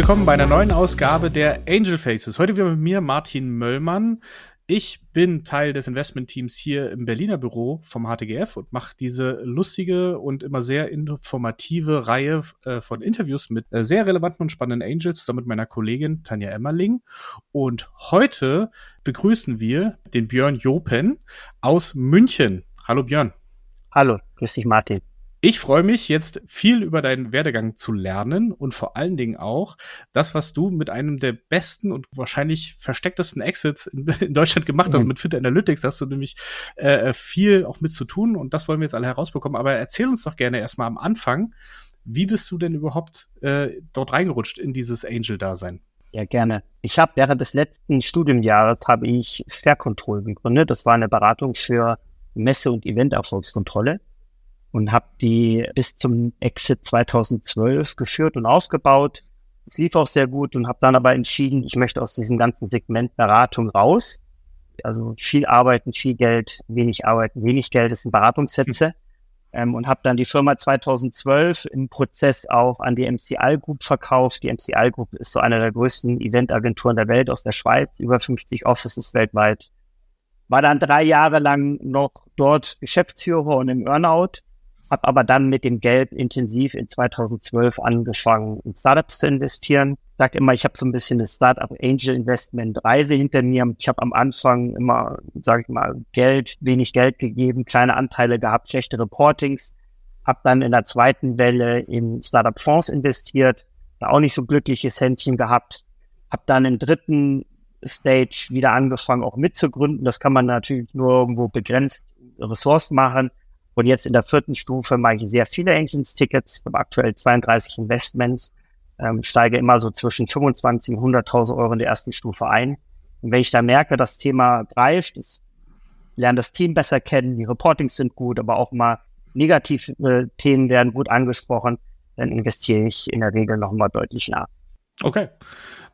Willkommen bei einer neuen Ausgabe der Angel Faces. Heute wieder mit mir Martin Möllmann. Ich bin Teil des Investmentteams hier im Berliner Büro vom HTGF und mache diese lustige und immer sehr informative Reihe äh, von Interviews mit äh, sehr relevanten und spannenden Angels zusammen mit meiner Kollegin Tanja Emmerling. Und heute begrüßen wir den Björn Jopen aus München. Hallo Björn. Hallo, grüß dich Martin. Ich freue mich jetzt viel über deinen Werdegang zu lernen und vor allen Dingen auch das, was du mit einem der besten und wahrscheinlich verstecktesten Exits in, in Deutschland gemacht hast, mhm. mit Fit Analytics. Da hast du nämlich äh, viel auch mit zu tun und das wollen wir jetzt alle herausbekommen. Aber erzähl uns doch gerne erstmal am Anfang, wie bist du denn überhaupt äh, dort reingerutscht in dieses Angel-Dasein? Ja, gerne. Ich habe während des letzten Studienjahres habe ich Fair Control gegründet. Das war eine Beratung für Messe- und Event-Erfolgskontrolle und habe die bis zum Exit 2012 geführt und aufgebaut. Es lief auch sehr gut und habe dann aber entschieden, ich möchte aus diesem ganzen Segment Beratung raus. Also viel arbeiten, viel Geld, wenig arbeiten, wenig Geld, das sind Beratungssätze. Hm. Ähm, und habe dann die Firma 2012 im Prozess auch an die MCI Group verkauft. Die MCI Group ist so eine der größten Eventagenturen der Welt aus der Schweiz, über 50 Offices weltweit. War dann drei Jahre lang noch dort Geschäftsführer und im Earnout habe aber dann mit dem Geld intensiv in 2012 angefangen, in Startups zu investieren. Sag immer, ich habe so ein bisschen eine Startup Angel Investment Reise hinter mir. Ich habe am Anfang immer, sage ich mal, Geld, wenig Geld gegeben, kleine Anteile gehabt, schlechte Reportings. Habe dann in der zweiten Welle in Startup Fonds investiert, da auch nicht so glückliches Händchen gehabt. Habe dann im dritten Stage wieder angefangen, auch mitzugründen. Das kann man natürlich nur irgendwo begrenzt Ressourcen machen und jetzt in der vierten Stufe mache ich sehr viele Engines-Tickets. Ich habe aktuell 32 Investments, ähm, steige immer so zwischen 25 und 100.000 Euro in der ersten Stufe ein. Und wenn ich da merke, das Thema greift, ich lerne das Team besser kennen, die Reportings sind gut, aber auch mal negative äh, Themen werden gut angesprochen, dann investiere ich in der Regel nochmal deutlich nach. Okay.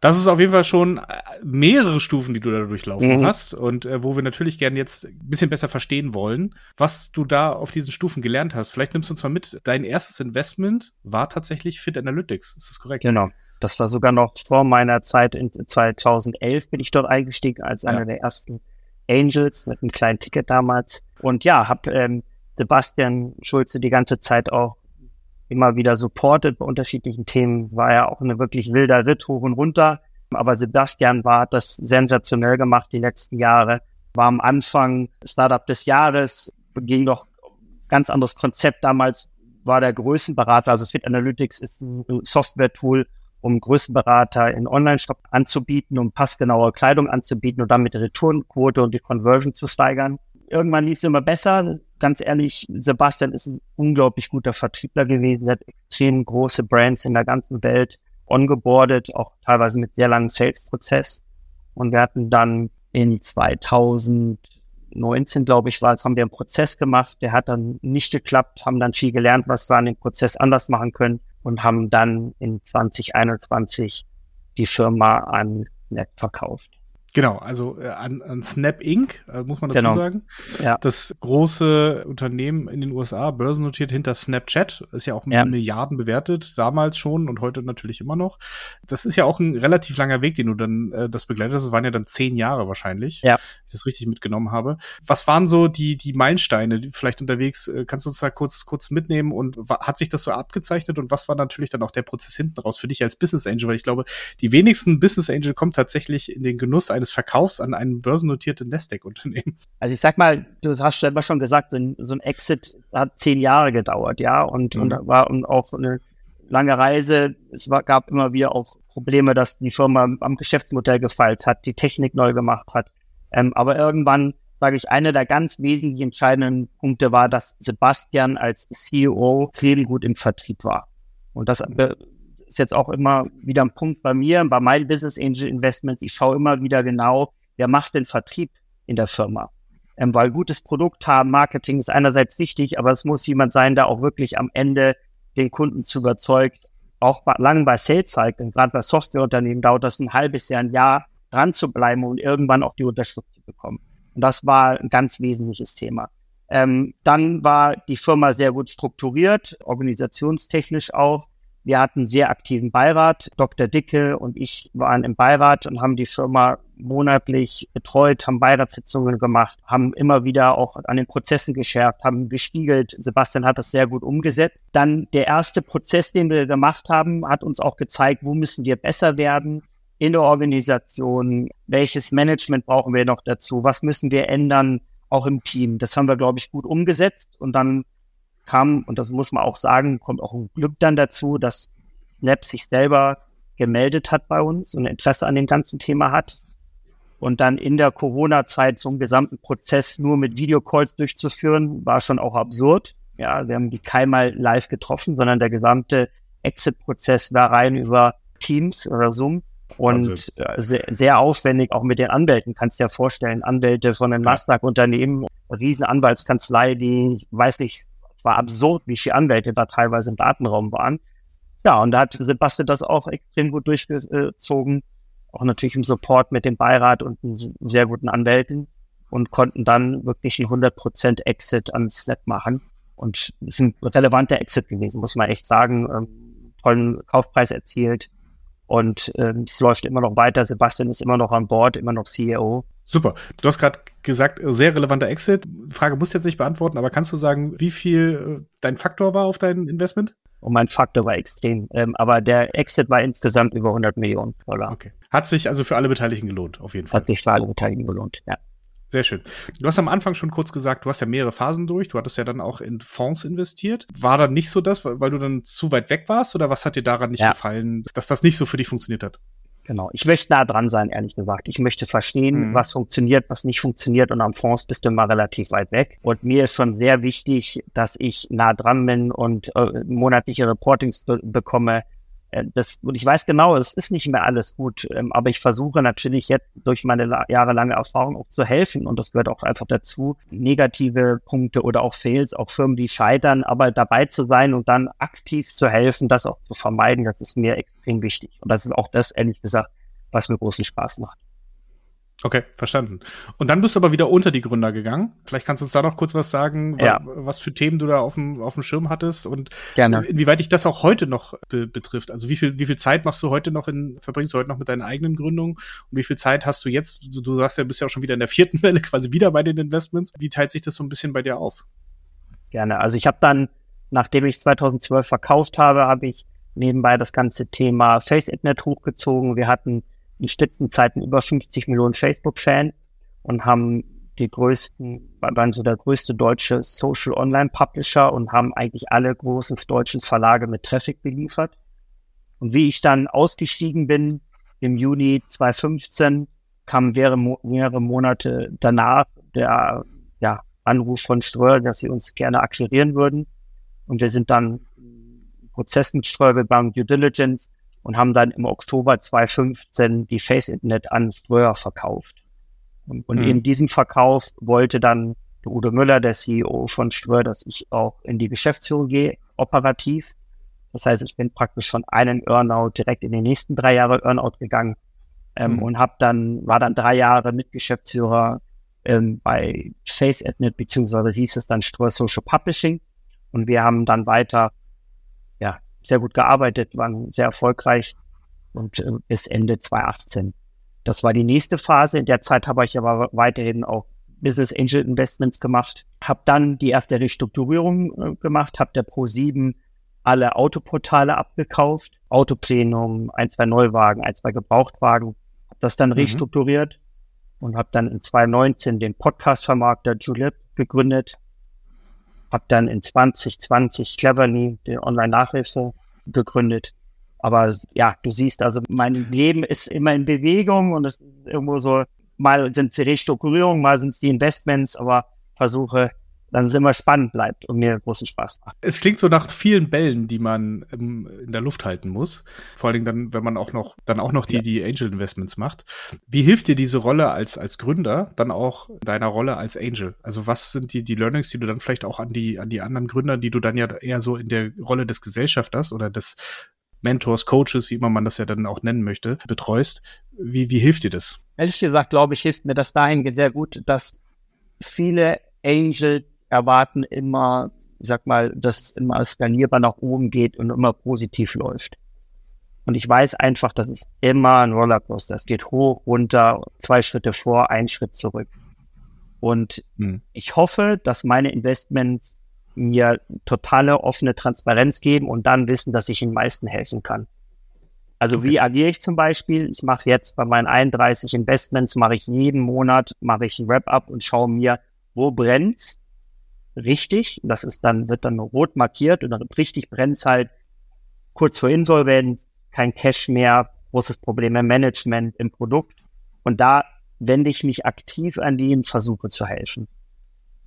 Das ist auf jeden Fall schon äh, mehrere Stufen, die du da durchlaufen mhm. hast und äh, wo wir natürlich gerne jetzt ein bisschen besser verstehen wollen, was du da auf diesen Stufen gelernt hast. Vielleicht nimmst du uns mal mit. Dein erstes Investment war tatsächlich Fit Analytics. Ist das korrekt? Genau. Das war sogar noch vor meiner Zeit in 2011 bin ich dort eingestiegen als ja. einer der ersten Angels mit einem kleinen Ticket damals. Und ja, habe ähm, Sebastian Schulze die ganze Zeit auch immer wieder supportet bei unterschiedlichen Themen. War ja auch eine wirklich wilder Ritt hoch und runter. Aber Sebastian war, hat das sensationell gemacht die letzten Jahre. War am Anfang Startup des Jahres, ging noch ganz anderes Konzept. Damals war der Größenberater, also Fit Analytics ist ein Software-Tool, um Größenberater in Online-Shop anzubieten, um passgenaue Kleidung anzubieten und damit die Returnquote und die Conversion zu steigern. Irgendwann lief es immer besser ganz ehrlich, Sebastian ist ein unglaublich guter Vertriebler gewesen. Er hat extrem große Brands in der ganzen Welt ongeboardet, auch teilweise mit sehr langem Sales-Prozess. Und wir hatten dann in 2019, glaube ich, war es, haben wir einen Prozess gemacht. Der hat dann nicht geklappt, haben dann viel gelernt, was wir an dem Prozess anders machen können und haben dann in 2021 die Firma an Net verkauft. Genau, also äh, an, an Snap Inc., äh, muss man dazu genau. sagen. Ja. Das große Unternehmen in den USA, börsennotiert hinter Snapchat, ist ja auch mit ja. Milliarden bewertet, damals schon und heute natürlich immer noch. Das ist ja auch ein relativ langer Weg, den du dann äh, das begleitet hast. Das waren ja dann zehn Jahre wahrscheinlich, ja. ich das richtig mitgenommen habe. Was waren so die, die Meilensteine, die vielleicht unterwegs, äh, kannst du uns da kurz, kurz mitnehmen und hat sich das so abgezeichnet und was war natürlich dann auch der Prozess hinten raus für dich als Business Angel? Weil ich glaube, die wenigsten Business Angel kommen tatsächlich in den Genuss eines des Verkaufs an ein börsennotiertes Nasdaq-Unternehmen. Also ich sag mal, du hast selber schon gesagt, so ein, Exit hat zehn Jahre gedauert, ja, und, mhm. und war und auch eine lange Reise. Es war, gab immer wieder auch Probleme, dass die Firma am Geschäftsmodell gefeilt hat, die Technik neu gemacht hat. Ähm, aber irgendwann, sage ich, einer der ganz wesentlich entscheidenden Punkte war, dass Sebastian als CEO viel gut im Vertrieb war. Und das ist jetzt auch immer wieder ein Punkt bei mir, bei meinen Business Angel Investments. Ich schaue immer wieder genau, wer macht den Vertrieb in der Firma. Ähm, weil gutes Produkt haben, Marketing ist einerseits wichtig, aber es muss jemand sein, der auch wirklich am Ende den Kunden zu überzeugt, auch bei, lange bei Sales Cycle, gerade bei Softwareunternehmen dauert das ein halbes Jahr, ein Jahr dran zu bleiben und irgendwann auch die Unterschrift zu bekommen. Und das war ein ganz wesentliches Thema. Ähm, dann war die Firma sehr gut strukturiert, organisationstechnisch auch. Wir hatten sehr aktiven Beirat. Dr. Dicke und ich waren im Beirat und haben die Firma monatlich betreut, haben Beiratssitzungen gemacht, haben immer wieder auch an den Prozessen geschärft, haben gespiegelt. Sebastian hat das sehr gut umgesetzt. Dann der erste Prozess, den wir gemacht haben, hat uns auch gezeigt, wo müssen wir besser werden in der Organisation, welches Management brauchen wir noch dazu, was müssen wir ändern, auch im Team. Das haben wir, glaube ich, gut umgesetzt und dann kam, und das muss man auch sagen, kommt auch ein Glück dann dazu, dass Snap sich selber gemeldet hat bei uns und Interesse an dem ganzen Thema hat. Und dann in der Corona-Zeit so einen gesamten Prozess nur mit Videocalls durchzuführen, war schon auch absurd. Ja, wir haben die keinmal live getroffen, sondern der gesamte Exit-Prozess war rein über Teams oder Zoom. Und äh, sehr, sehr aufwendig, auch mit den Anwälten, kannst du dir vorstellen, Anwälte von den Nasdaq-Unternehmen, Riesenanwaltskanzlei, die, ich weiß nicht, war absurd, wie viele Anwälte da teilweise im Datenraum waren. Ja, und da hat Sebastian das auch extrem gut durchgezogen. Auch natürlich im Support mit dem Beirat und sehr guten Anwälten und konnten dann wirklich einen 100% Exit an Snap machen. Und es ist ein relevanter Exit gewesen, muss man echt sagen. Ähm, tollen Kaufpreis erzielt. Und ähm, es läuft immer noch weiter. Sebastian ist immer noch an Bord, immer noch CEO. Super. Du hast gerade gesagt, sehr relevanter Exit. Frage musst du jetzt nicht beantworten, aber kannst du sagen, wie viel äh, dein Faktor war auf dein Investment? Und mein Faktor war extrem. Ähm, aber der Exit war insgesamt über 100 Millionen Dollar. Okay. Hat sich also für alle Beteiligten gelohnt, auf jeden Fall. Hat sich für alle Beteiligten gelohnt, ja. Sehr schön. Du hast am Anfang schon kurz gesagt, du hast ja mehrere Phasen durch. Du hattest ja dann auch in Fonds investiert. War dann nicht so das, weil du dann zu weit weg warst? Oder was hat dir daran nicht ja. gefallen, dass das nicht so für dich funktioniert hat? Genau. Ich möchte nah dran sein, ehrlich gesagt. Ich möchte verstehen, mhm. was funktioniert, was nicht funktioniert. Und am Fonds bist du immer relativ weit weg. Und mir ist schon sehr wichtig, dass ich nah dran bin und äh, monatliche Reportings be bekomme, das, und ich weiß genau, es ist nicht mehr alles gut, ähm, aber ich versuche natürlich jetzt durch meine jahrelange Erfahrung auch zu helfen und das gehört auch einfach dazu, negative Punkte oder auch Fails, auch Firmen, die scheitern, aber dabei zu sein und dann aktiv zu helfen, das auch zu vermeiden, das ist mir extrem wichtig. Und das ist auch das, ehrlich gesagt, was mir großen Spaß macht. Okay, verstanden. Und dann bist du aber wieder unter die Gründer gegangen. Vielleicht kannst du uns da noch kurz was sagen, ja. was für Themen du da auf dem, auf dem Schirm hattest und Gerne. inwieweit dich das auch heute noch be betrifft. Also wie viel, wie viel Zeit machst du heute noch in, verbringst du heute noch mit deinen eigenen Gründungen und wie viel Zeit hast du jetzt? Du, du sagst ja, bist ja auch schon wieder in der vierten Welle, quasi wieder bei den Investments. Wie teilt sich das so ein bisschen bei dir auf? Gerne. Also ich habe dann, nachdem ich 2012 verkauft habe, habe ich nebenbei das ganze Thema FaceAdNet hochgezogen. Wir hatten in Spitzenzeiten über 50 Millionen Facebook-Fans und haben die größten, waren so der größte deutsche Social Online Publisher und haben eigentlich alle großen deutschen Verlage mit Traffic beliefert. Und wie ich dann ausgestiegen bin im Juni 2015, kam mehrere, Monate danach der ja, Anruf von Ströer, dass sie uns gerne akquirieren würden. Und wir sind dann Prozess mit Ströer, waren Due Diligence und haben dann im Oktober 2015 die Face Internet an Ströer verkauft. Und, und mhm. in diesem Verkauf wollte dann Udo Müller, der CEO von Ströer, dass ich auch in die Geschäftsführung gehe, operativ. Das heißt, ich bin praktisch von einem Earnout direkt in die nächsten drei Jahre Earnout gegangen ähm, mhm. und habe dann war dann drei Jahre Mitgeschäftsführer ähm, bei FaceAdNet beziehungsweise hieß es dann Ströer Social Publishing und wir haben dann weiter ja sehr gut gearbeitet, waren sehr erfolgreich und äh, bis Ende 2018. Das war die nächste Phase. In der Zeit habe ich aber weiterhin auch Business Angel Investments gemacht, habe dann die erste Restrukturierung äh, gemacht, habe der Pro7 alle Autoportale abgekauft, Autoplenum, ein, zwei Neuwagen, ein, zwei Gebrauchtwagen, habe das dann mhm. restrukturiert und habe dann in 2019 den Podcast-Vermarkter Julep gegründet, habe dann in 2020 Cleverly, die Online-Nachhilfe, gegründet. Aber ja, du siehst, also mein Leben ist immer in Bewegung und es ist irgendwo so, mal sind es die Restrukturierungen, mal sind es die Investments, aber versuche dann es immer spannend bleibt und mir großen Spaß macht. Es klingt so nach vielen Bällen, die man ähm, in der Luft halten muss. Vor allen Dingen dann, wenn man auch noch, dann auch noch die, ja. die Angel Investments macht. Wie hilft dir diese Rolle als, als Gründer dann auch deiner Rolle als Angel? Also was sind die, die Learnings, die du dann vielleicht auch an die, an die anderen Gründer, die du dann ja eher so in der Rolle des Gesellschafters oder des Mentors, Coaches, wie immer man das ja dann auch nennen möchte, betreust. Wie, wie hilft dir das? Ehrlich gesagt, glaube ich, hilft mir das dahin sehr gut, dass viele Angels erwarten immer ich sag mal, das immer skalierbar nach oben geht und immer positiv läuft. Und ich weiß einfach, das ist immer ein Rollercoaster. Es geht hoch, runter, zwei Schritte vor, ein Schritt zurück. Und hm. ich hoffe, dass meine Investments mir totale offene Transparenz geben und dann wissen, dass ich den meisten helfen kann. Also okay. wie agiere ich zum Beispiel? Ich mache jetzt bei meinen 31 Investments, mache ich jeden Monat, mache ich ein Wrap-up und schaue mir, wo brennt richtig. Das ist dann, wird dann rot markiert und dann richtig brennt halt kurz vor Insolvenz, kein Cash mehr, großes Problem im Management, im Produkt. Und da wende ich mich aktiv an die und versuche zu helfen.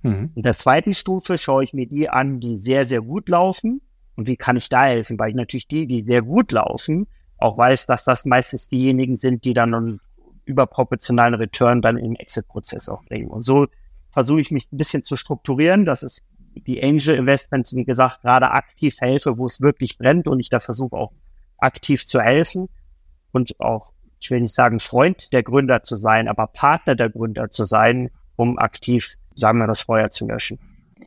Mhm. In der zweiten Stufe schaue ich mir die an, die sehr, sehr gut laufen. Und wie kann ich da helfen? Weil ich natürlich die, die sehr gut laufen, auch weiß, dass das meistens diejenigen sind, die dann einen überproportionalen Return dann im Exit-Prozess auch bringen. Und so versuche ich mich ein bisschen zu strukturieren, dass es die Angel Investments, wie gesagt, gerade aktiv helfe, wo es wirklich brennt und ich da versuche auch aktiv zu helfen und auch, ich will nicht sagen Freund der Gründer zu sein, aber Partner der Gründer zu sein, um aktiv, sagen wir, das Feuer zu löschen.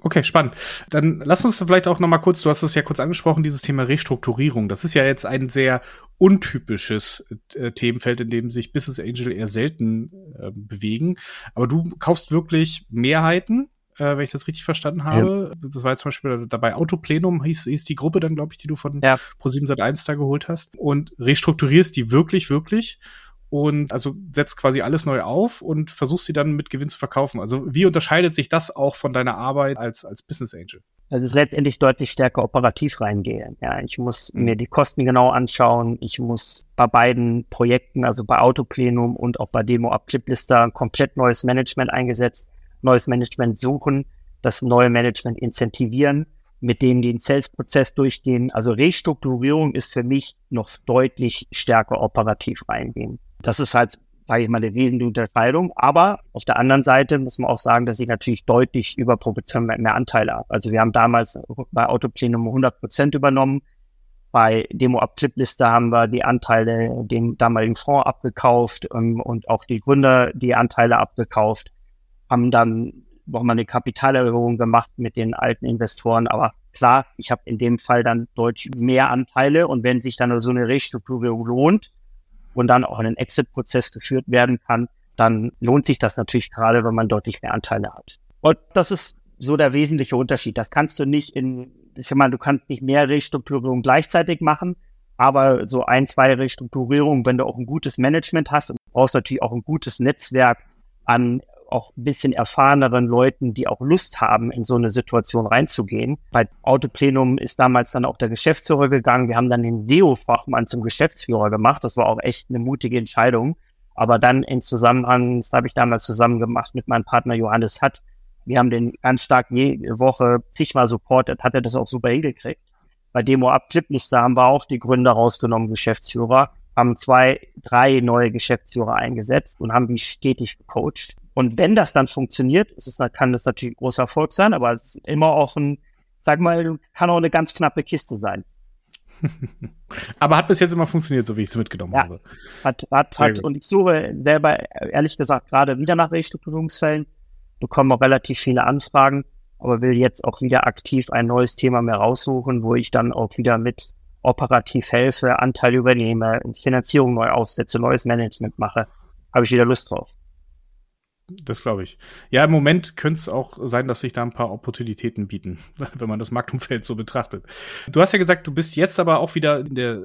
Okay, spannend. Dann lass uns vielleicht auch noch mal kurz, du hast es ja kurz angesprochen, dieses Thema Restrukturierung. Das ist ja jetzt ein sehr untypisches äh, Themenfeld, in dem sich Business Angel eher selten äh, bewegen. Aber du kaufst wirklich Mehrheiten äh, wenn ich das richtig verstanden habe. Ja. Das war jetzt zum Beispiel dabei Autoplenum, hieß, hieß die Gruppe dann, glaube ich, die du von ja. Pro7 Sat1 da geholt hast. Und restrukturierst die wirklich, wirklich und also setzt quasi alles neu auf und versuchst sie dann mit Gewinn zu verkaufen. Also wie unterscheidet sich das auch von deiner Arbeit als, als Business Angel? Also es ist letztendlich deutlich stärker operativ reingehen. Ja, ich muss mhm. mir die Kosten genau anschauen. Ich muss bei beiden Projekten, also bei Autoplenum und auch bei Demo Up Cliplister, komplett neues Management eingesetzt neues Management suchen, das neue Management incentivieren, mit denen den Sales-Prozess durchgehen. Also Restrukturierung ist für mich noch deutlich stärker operativ reingehen. Das ist halt, sage ich mal, eine wesentliche Unterscheidung. Aber auf der anderen Seite muss man auch sagen, dass ich natürlich deutlich überproportional mehr Anteile habe. Also wir haben damals bei Autoplenum 100 Prozent übernommen. Bei Demo Up Clipliste haben wir die Anteile dem damaligen Fonds abgekauft um, ähm, und auch die Gründer die Anteile abgekauft haben dann nochmal eine Kapitalerhöhung gemacht mit den alten Investoren. Aber klar, ich habe in dem Fall dann deutlich mehr Anteile und wenn sich dann so eine Restrukturierung lohnt und dann auch ein Exit-Prozess geführt werden kann, dann lohnt sich das natürlich gerade, wenn man deutlich mehr Anteile hat. Und das ist so der wesentliche Unterschied. Das kannst du nicht in, ich meine, du kannst nicht mehr Restrukturierungen gleichzeitig machen, aber so ein, zwei Restrukturierungen, wenn du auch ein gutes Management hast und brauchst natürlich auch ein gutes Netzwerk an auch ein bisschen erfahreneren Leuten, die auch Lust haben, in so eine Situation reinzugehen. Bei Autoplenum ist damals dann auch der Geschäftsführer gegangen. Wir haben dann den SEO-Fachmann zum Geschäftsführer gemacht. Das war auch echt eine mutige Entscheidung. Aber dann in Zusammenhang, das habe ich damals zusammen gemacht mit meinem Partner Johannes Hatt. Wir haben den ganz stark jede Woche zigmal supportet, hat er das auch super hingekriegt. Bei Demo Up Clipliste haben wir auch die Gründer rausgenommen, Geschäftsführer, haben zwei, drei neue Geschäftsführer eingesetzt und haben die stetig gecoacht. Und wenn das dann funktioniert, ist es, kann das natürlich ein großer Erfolg sein, aber es ist immer auch ein, sag mal, kann auch eine ganz knappe Kiste sein. aber hat bis jetzt immer funktioniert, so wie ich es mitgenommen ja, habe. Hat, hat, hat. Und ich suche selber, ehrlich gesagt, gerade wieder nach Restrukturierungsfällen, bekomme auch relativ viele Anfragen, aber will jetzt auch wieder aktiv ein neues Thema mehr raussuchen, wo ich dann auch wieder mit operativ helfe, Anteil übernehme, Finanzierung neu aussetze, neues Management mache. Habe ich wieder Lust drauf. Das glaube ich. Ja, im Moment könnte es auch sein, dass sich da ein paar Opportunitäten bieten, wenn man das Marktumfeld so betrachtet. Du hast ja gesagt, du bist jetzt aber auch wieder in der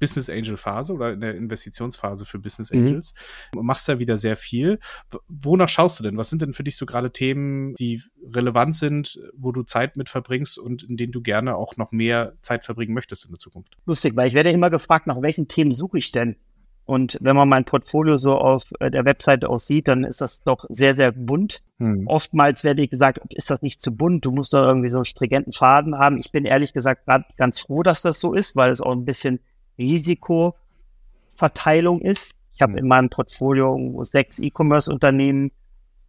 Business Angel Phase oder in der Investitionsphase für Business mhm. Angels. Mhm. Machst da wieder sehr viel. Wonach schaust du denn? Was sind denn für dich so gerade Themen, die relevant sind, wo du Zeit mit verbringst und in denen du gerne auch noch mehr Zeit verbringen möchtest in der Zukunft? Lustig, weil ich werde immer gefragt, nach welchen Themen suche ich denn? Und wenn man mein Portfolio so auf äh, der Webseite aussieht, dann ist das doch sehr, sehr bunt. Hm. Oftmals werde ich gesagt, ist das nicht zu bunt? Du musst doch irgendwie so einen stringenten Faden haben. Ich bin ehrlich gesagt gerade ganz froh, dass das so ist, weil es auch ein bisschen Risikoverteilung ist. Ich habe hm. in meinem Portfolio sechs E-Commerce-Unternehmen,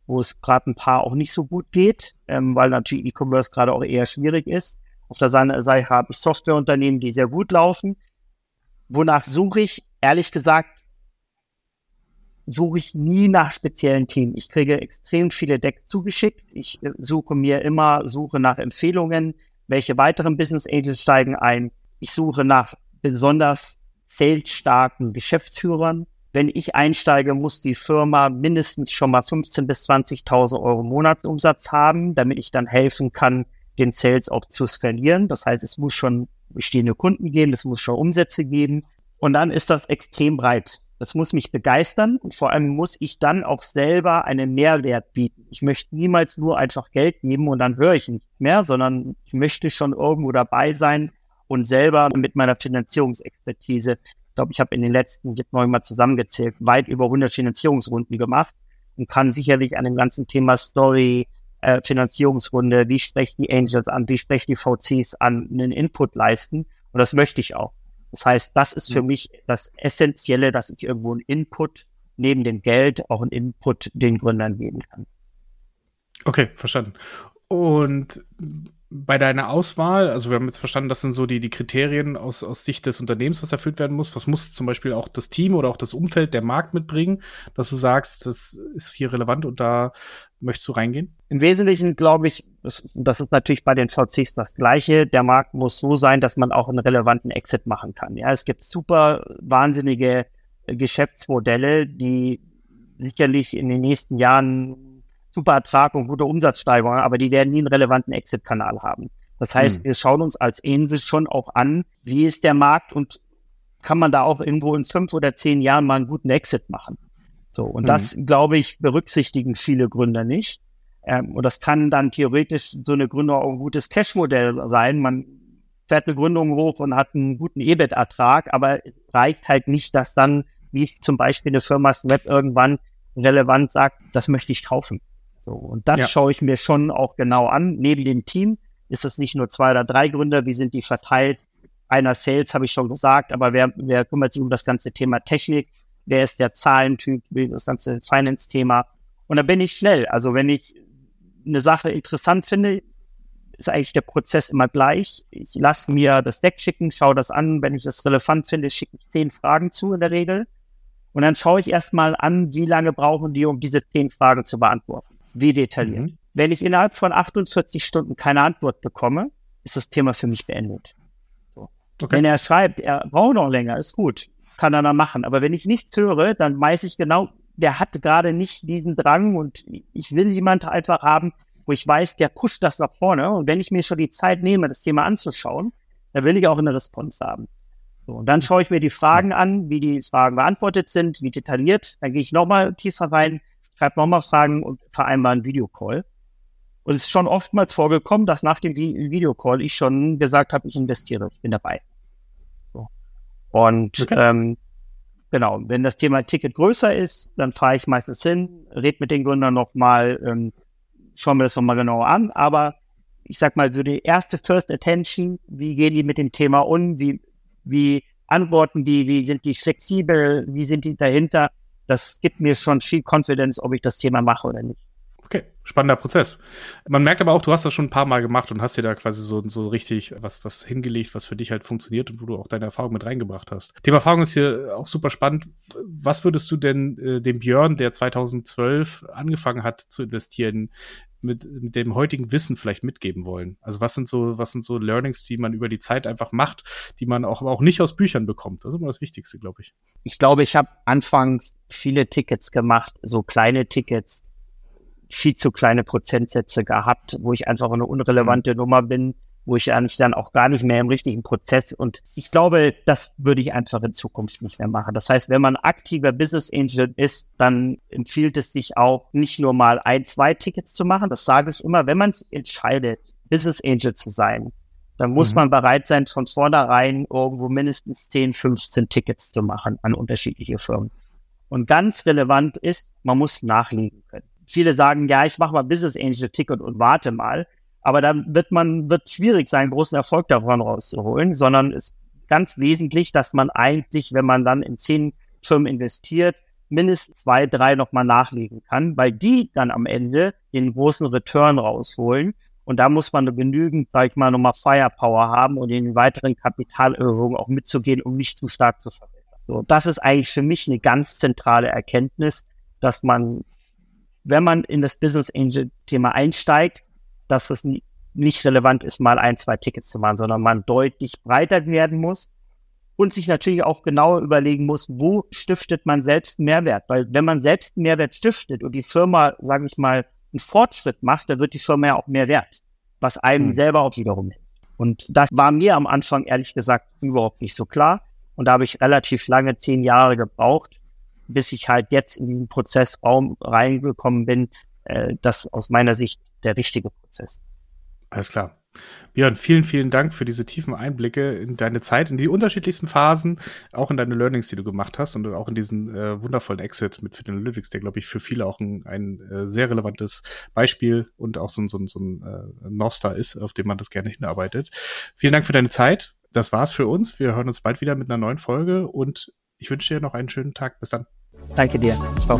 wo es gerade ein paar auch nicht so gut geht, ähm, weil natürlich E-Commerce gerade auch eher schwierig ist. Auf der Seite habe ich Softwareunternehmen, die sehr gut laufen. Wonach suche ich? Ehrlich gesagt, suche ich nie nach speziellen Themen. Ich kriege extrem viele Decks zugeschickt. Ich äh, suche mir immer, suche nach Empfehlungen. welche weiteren Business Angels steigen ein. Ich suche nach besonders salesstarken Geschäftsführern. Wenn ich einsteige, muss die Firma mindestens schon mal 15.000 bis 20.000 Euro Monatsumsatz haben, damit ich dann helfen kann, den Sales auch zu skalieren. Das heißt, es muss schon bestehende Kunden geben, es muss schon Umsätze geben. Und dann ist das extrem breit. Das muss mich begeistern und vor allem muss ich dann auch selber einen Mehrwert bieten. Ich möchte niemals nur einfach Geld geben und dann höre ich nichts mehr, sondern ich möchte schon irgendwo dabei sein und selber mit meiner Finanzierungsexpertise, ich glaube, ich habe in den letzten, jetzt noch mal zusammengezählt, weit über 100 Finanzierungsrunden gemacht und kann sicherlich an dem ganzen Thema Story, äh, Finanzierungsrunde, wie sprechen die Angels an, wie sprechen die VCs an, einen Input leisten und das möchte ich auch. Das heißt, das ist für mich das Essentielle, dass ich irgendwo einen Input neben dem Geld auch einen Input den Gründern geben kann. Okay, verstanden. Und bei deiner Auswahl, also wir haben jetzt verstanden, das sind so die, die Kriterien aus, aus Sicht des Unternehmens, was erfüllt werden muss. Was muss zum Beispiel auch das Team oder auch das Umfeld, der Markt mitbringen, dass du sagst, das ist hier relevant und da möchtest du reingehen? Im Wesentlichen glaube ich, das, das ist natürlich bei den VCs das Gleiche. Der Markt muss so sein, dass man auch einen relevanten Exit machen kann. Ja, es gibt super wahnsinnige Geschäftsmodelle, die sicherlich in den nächsten Jahren super Ertrag und gute Umsatzsteigerung, aber die werden nie einen relevanten Exit-Kanal haben. Das heißt, hm. wir schauen uns als Angel schon auch an, wie ist der Markt und kann man da auch irgendwo in fünf oder zehn Jahren mal einen guten Exit machen. So, und hm. das, glaube ich, berücksichtigen viele Gründer nicht. Ähm, und das kann dann theoretisch so eine Gründung auch ein gutes Cash-Modell sein. Man fährt eine Gründung hoch und hat einen guten EBIT-Ertrag, aber es reicht halt nicht, dass dann, wie zum Beispiel eine Firma Snap irgendwann relevant sagt, das möchte ich kaufen. So, und das ja. schaue ich mir schon auch genau an. Neben dem Team ist es nicht nur zwei oder drei Gründer, wie sind die verteilt? Einer Sales, habe ich schon gesagt, aber wer, wer kümmert sich um das ganze Thema Technik? Wer ist der Zahlentyp? Das ganze Finance-Thema? Und da bin ich schnell. Also wenn ich eine Sache interessant finde, ist eigentlich der Prozess immer gleich. Ich lasse mir das Deck schicken, schaue das an. Wenn ich das relevant finde, schicke ich zehn Fragen zu in der Regel. Und dann schaue ich erstmal an, wie lange brauchen die, um diese zehn Fragen zu beantworten wie detailliert. Mhm. Wenn ich innerhalb von 48 Stunden keine Antwort bekomme, ist das Thema für mich beendet. So. Okay. Wenn er schreibt, er braucht noch länger, ist gut, kann er dann machen. Aber wenn ich nichts höre, dann weiß ich genau, der hat gerade nicht diesen Drang und ich will jemanden einfach haben, wo ich weiß, der pusht das nach vorne. Und wenn ich mir schon die Zeit nehme, das Thema anzuschauen, dann will ich auch eine Response haben. So, und dann schaue ich mir die Fragen an, wie die Fragen beantwortet sind, wie detailliert. Dann gehe ich nochmal tiefer rein, schreibt nochmal Fragen und vereinbart einen Videocall. Und es ist schon oftmals vorgekommen, dass nach dem Videocall ich schon gesagt habe, ich investiere, ich bin dabei. So. Und okay. ähm, genau, wenn das Thema Ticket größer ist, dann fahre ich meistens hin, red mit den Gründern nochmal, ähm, schauen wir das nochmal genauer an. Aber ich sag mal, so die erste First Attention, wie gehen die mit dem Thema um, wie, wie antworten die, wie sind die flexibel, wie sind die dahinter, das gibt mir schon viel Confidence, ob ich das Thema mache oder nicht. Okay, spannender Prozess. Man merkt aber auch, du hast das schon ein paar Mal gemacht und hast dir da quasi so, so richtig was, was hingelegt, was für dich halt funktioniert und wo du auch deine Erfahrung mit reingebracht hast. Thema Erfahrung ist hier auch super spannend. Was würdest du denn äh, dem Björn, der 2012 angefangen hat zu investieren, mit, mit dem heutigen Wissen vielleicht mitgeben wollen? Also was sind so, was sind so Learnings, die man über die Zeit einfach macht, die man auch, aber auch nicht aus Büchern bekommt? Das ist immer das Wichtigste, glaube ich. Ich glaube, ich habe anfangs viele Tickets gemacht, so kleine Tickets, viel zu kleine Prozentsätze gehabt, wo ich einfach eine unrelevante mhm. Nummer bin, wo ich eigentlich dann auch gar nicht mehr im richtigen Prozess und ich glaube, das würde ich einfach in Zukunft nicht mehr machen. Das heißt, wenn man aktiver Business Angel ist, dann empfiehlt es sich auch nicht nur mal ein, zwei Tickets zu machen. Das sage ich immer, wenn man sich entscheidet, Business Angel zu sein, dann muss mhm. man bereit sein, von vornherein irgendwo mindestens 10, 15 Tickets zu machen an unterschiedliche Firmen. Und ganz relevant ist, man muss nachlegen können. Viele sagen, ja, ich mache mal Business Angel Ticket und warte mal. Aber dann wird man, wird schwierig sein, großen Erfolg davon rauszuholen, sondern es ist ganz wesentlich, dass man eigentlich, wenn man dann in zehn Firmen investiert, mindestens zwei, drei nochmal nachlegen kann, weil die dann am Ende den großen Return rausholen. Und da muss man genügend, sag ich mal, nochmal Firepower haben und in den weiteren Kapitalerhöhungen auch mitzugehen, um nicht zu stark zu verbessern. So, das ist eigentlich für mich eine ganz zentrale Erkenntnis, dass man, wenn man in das Business Angel Thema einsteigt, dass es nicht relevant ist, mal ein, zwei Tickets zu machen, sondern man deutlich breiter werden muss und sich natürlich auch genauer überlegen muss, wo stiftet man selbst Mehrwert? Weil wenn man selbst Mehrwert stiftet und die Firma, sage ich mal, einen Fortschritt macht, dann wird die Firma ja auch mehr wert, was einem hm. selber auch wiederum hilft. Und das war mir am Anfang ehrlich gesagt überhaupt nicht so klar. Und da habe ich relativ lange, zehn Jahre gebraucht, bis ich halt jetzt in diesen Prozessraum reingekommen bin, äh, das aus meiner Sicht der richtige Prozess ist. Alles klar. Björn, vielen, vielen Dank für diese tiefen Einblicke in deine Zeit, in die unterschiedlichsten Phasen, auch in deine Learnings, die du gemacht hast und auch in diesen äh, wundervollen Exit mit Fit Analytics, der, glaube ich, für viele auch ein, ein äh, sehr relevantes Beispiel und auch so ein, so ein, so ein äh, Northstar ist, auf dem man das gerne hinarbeitet. Vielen Dank für deine Zeit. Das war's für uns. Wir hören uns bald wieder mit einer neuen Folge und ich wünsche dir noch einen schönen Tag. Bis dann. Danke dir. Ciao.